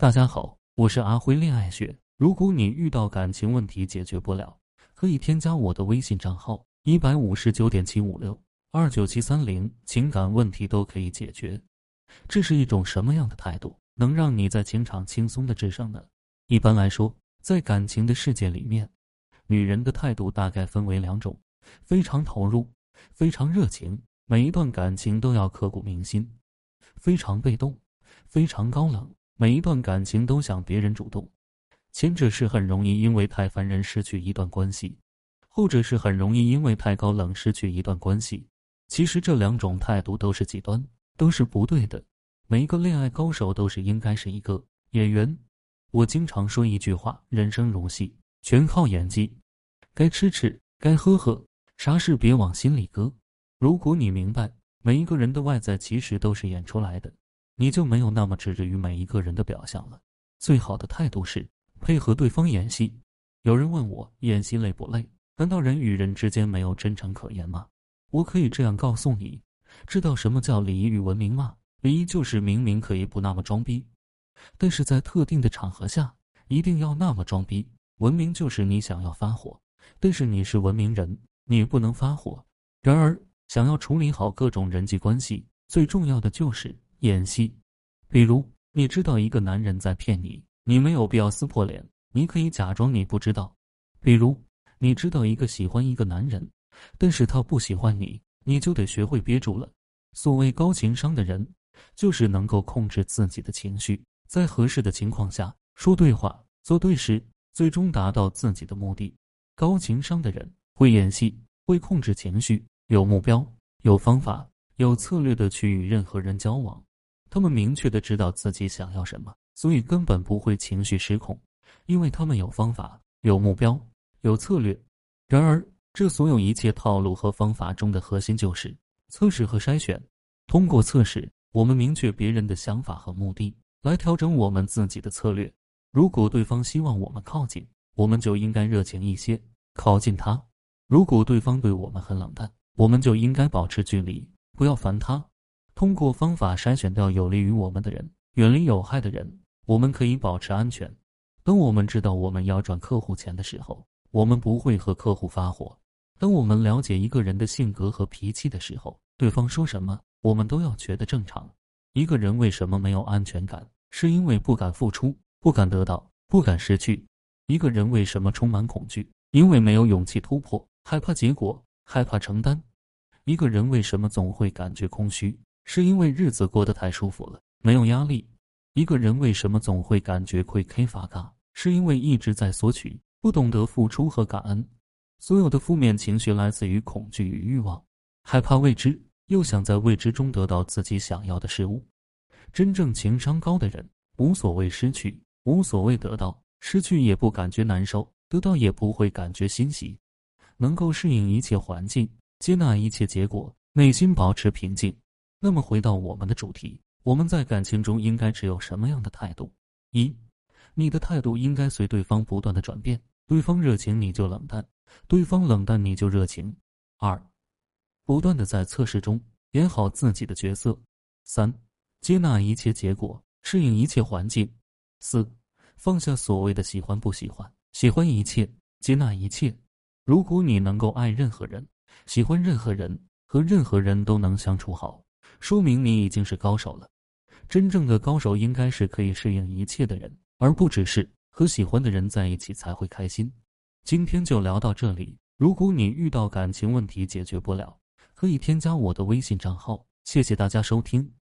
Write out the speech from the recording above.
大家好，我是阿辉恋爱学。如果你遇到感情问题解决不了，可以添加我的微信账号一百五十九点七五六二九七三零，情感问题都可以解决。这是一种什么样的态度，能让你在情场轻松的制胜呢？一般来说，在感情的世界里面，女人的态度大概分为两种：非常投入，非常热情，每一段感情都要刻骨铭心；非常被动，非常高冷。每一段感情都想别人主动，前者是很容易因为太烦人失去一段关系，后者是很容易因为太高冷失去一段关系。其实这两种态度都是极端，都是不对的。每一个恋爱高手都是应该是一个演员。我经常说一句话：人生如戏，全靠演技。该吃吃，该喝喝，啥事别往心里搁。如果你明白，每一个人的外在其实都是演出来的。你就没有那么执着于每一个人的表象了。最好的态度是配合对方演戏。有人问我演戏累不累？难道人与人之间没有真诚可言吗？我可以这样告诉你：知道什么叫礼仪与文明吗？礼仪就是明明可以不那么装逼，但是在特定的场合下一定要那么装逼。文明就是你想要发火，但是你是文明人，你不能发火。然而，想要处理好各种人际关系，最重要的就是。演戏，比如你知道一个男人在骗你，你没有必要撕破脸，你可以假装你不知道。比如你知道一个喜欢一个男人，但是他不喜欢你，你就得学会憋住了。所谓高情商的人，就是能够控制自己的情绪，在合适的情况下说对话、做对事，最终达到自己的目的。高情商的人会演戏，会控制情绪，有目标、有方法、有策略的去与任何人交往。他们明确的知道自己想要什么，所以根本不会情绪失控，因为他们有方法、有目标、有策略。然而，这所有一切套路和方法中的核心就是测试和筛选。通过测试，我们明确别人的想法和目的，来调整我们自己的策略。如果对方希望我们靠近，我们就应该热情一些，靠近他；如果对方对我们很冷淡，我们就应该保持距离，不要烦他。通过方法筛选掉有利于我们的人，远离有害的人，我们可以保持安全。当我们知道我们要赚客户钱的时候，我们不会和客户发火。当我们了解一个人的性格和脾气的时候，对方说什么，我们都要觉得正常。一个人为什么没有安全感？是因为不敢付出，不敢得到，不敢失去。一个人为什么充满恐惧？因为没有勇气突破，害怕结果，害怕承担。一个人为什么总会感觉空虚？是因为日子过得太舒服了，没有压力。一个人为什么总会感觉愧疚乏尬？是因为一直在索取，不懂得付出和感恩。所有的负面情绪来自于恐惧与欲望，害怕未知，又想在未知中得到自己想要的事物。真正情商高的人，无所谓失去，无所谓得到，失去也不感觉难受，得到也不会感觉欣喜，能够适应一切环境，接纳一切结果，内心保持平静。那么回到我们的主题，我们在感情中应该持有什么样的态度？一，你的态度应该随对方不断的转变，对方热情你就冷淡，对方冷淡你就热情。二，不断的在测试中演好自己的角色。三，接纳一切结果，适应一切环境。四，放下所谓的喜欢不喜欢，喜欢一切，接纳一切。如果你能够爱任何人，喜欢任何人，和任何人都能相处好。说明你已经是高手了。真正的高手应该是可以适应一切的人，而不只是和喜欢的人在一起才会开心。今天就聊到这里。如果你遇到感情问题解决不了，可以添加我的微信账号。谢谢大家收听。